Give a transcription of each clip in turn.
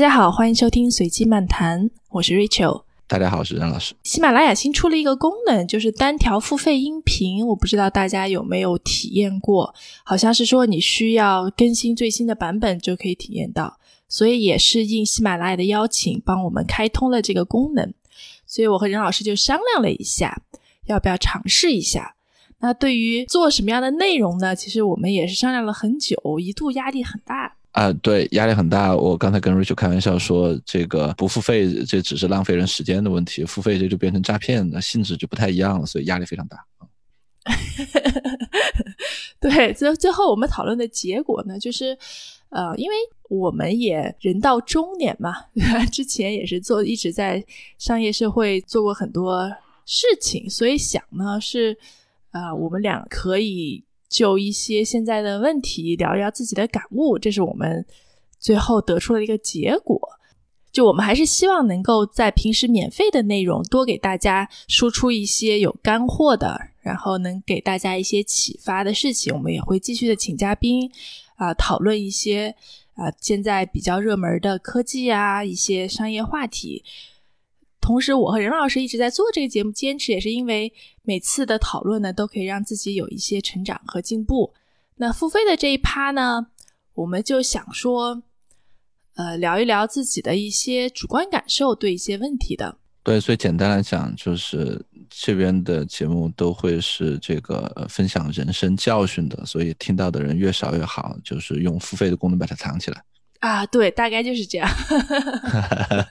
大家好，欢迎收听随机漫谈，我是 Rachel。大家好，我是任老师。喜马拉雅新出了一个功能，就是单条付费音频，我不知道大家有没有体验过？好像是说你需要更新最新的版本就可以体验到，所以也是应喜马拉雅的邀请，帮我们开通了这个功能。所以我和任老师就商量了一下，要不要尝试一下？那对于做什么样的内容呢？其实我们也是商量了很久，一度压力很大。啊，对，压力很大。我刚才跟 Rachel 开玩笑说，这个不付费，这只是浪费人时间的问题；付费，这就变成诈骗，那性质就不太一样了，所以压力非常大。对，最最后我们讨论的结果呢，就是，呃，因为我们也人到中年嘛，之前也是做一直在商业社会做过很多事情，所以想呢是，呃，我们俩可以。就一些现在的问题聊一聊自己的感悟，这是我们最后得出了一个结果。就我们还是希望能够在平时免费的内容多给大家输出一些有干货的，然后能给大家一些启发的事情。我们也会继续的请嘉宾啊，讨论一些啊现在比较热门的科技啊一些商业话题。同时，我和任老师一直在做这个节目，坚持也是因为每次的讨论呢，都可以让自己有一些成长和进步。那付费的这一趴呢，我们就想说，呃，聊一聊自己的一些主观感受，对一些问题的。对，所以简单来讲，就是这边的节目都会是这个分享人生教训的，所以听到的人越少越好，就是用付费的功能把它藏起来。啊，对，大概就是这样。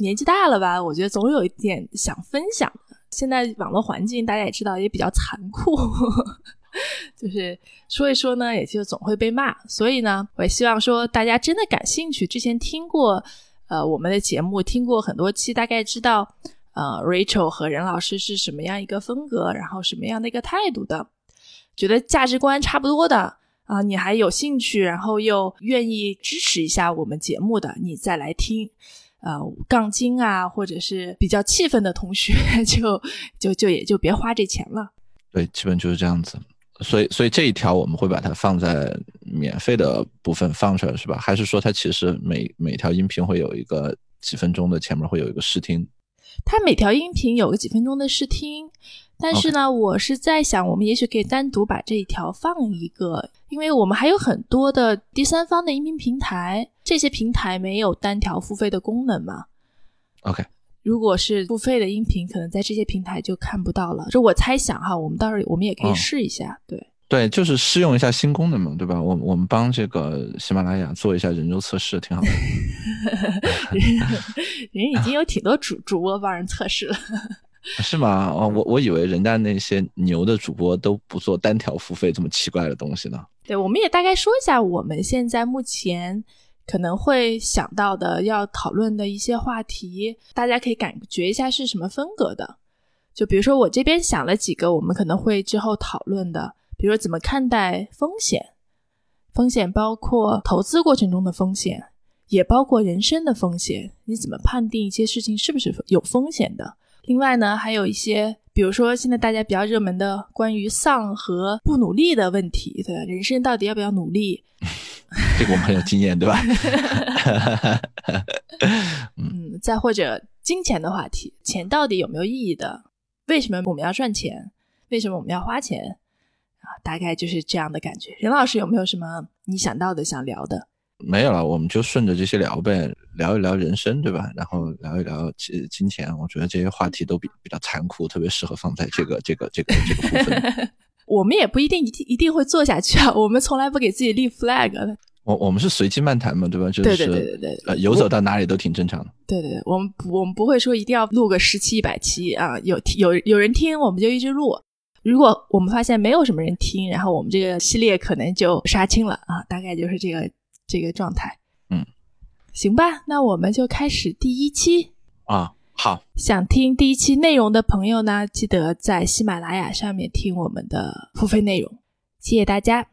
年纪大了吧，我觉得总有一点想分享。现在网络环境大家也知道，也比较残酷，就是说一说呢，也就总会被骂。所以呢，我也希望说大家真的感兴趣，之前听过呃我们的节目，听过很多期，大概知道呃 Rachel 和任老师是什么样一个风格，然后什么样的一个态度的，觉得价值观差不多的啊，你还有兴趣，然后又愿意支持一下我们节目的，你再来听。呃，杠精啊，或者是比较气愤的同学，就就就也就别花这钱了。对，基本就是这样子。所以，所以这一条我们会把它放在免费的部分放出来，是吧？还是说它其实每每条音频会有一个几分钟的前面会有一个试听？它每条音频有个几分钟的试听。但是呢，我是在想，我们也许可以单独把这一条放一个，因为我们还有很多的第三方的音频平台，这些平台没有单条付费的功能嘛。OK，如果是付费的音频，可能在这些平台就看不到了。这我猜想哈，我们到时候我们也可以试一下，对对，就是试用一下新功能嘛，对吧？我我们帮这个喜马拉雅做一下人肉测试，挺好的。人已经有挺多主主播帮人测试了。是吗？哦，我我以为人家那些牛的主播都不做单条付费这么奇怪的东西呢。对，我们也大概说一下我们现在目前可能会想到的要讨论的一些话题，大家可以感觉一下是什么风格的。就比如说我这边想了几个，我们可能会之后讨论的，比如说怎么看待风险，风险包括投资过程中的风险，也包括人生的风险，你怎么判定一些事情是不是有风险的？另外呢，还有一些，比如说现在大家比较热门的关于丧和不努力的问题，对吧？人生到底要不要努力？这个我们很有经验，对吧？嗯，再或者金钱的话题，钱到底有没有意义的？为什么我们要赚钱？为什么我们要花钱？啊，大概就是这样的感觉。任老师有没有什么你想到的想聊的？没有了，我们就顺着这些聊呗，聊一聊人生，对吧？然后聊一聊金金钱，我觉得这些话题都比比较残酷，特别适合放在这个这个这个这个部分。我们也不一定一定一定会做下去啊，我们从来不给自己立 flag 的。我我们是随机漫谈嘛，对吧？就是对对对对对，呃，游走到哪里都挺正常的。对对对，我们我们不会说一定要录个十期一百期啊，有有有人听我们就一直录。如果我们发现没有什么人听，然后我们这个系列可能就杀青了啊，大概就是这个。这个状态，嗯，行吧，那我们就开始第一期啊。好，想听第一期内容的朋友呢，记得在喜马拉雅上面听我们的付费内容。谢谢大家。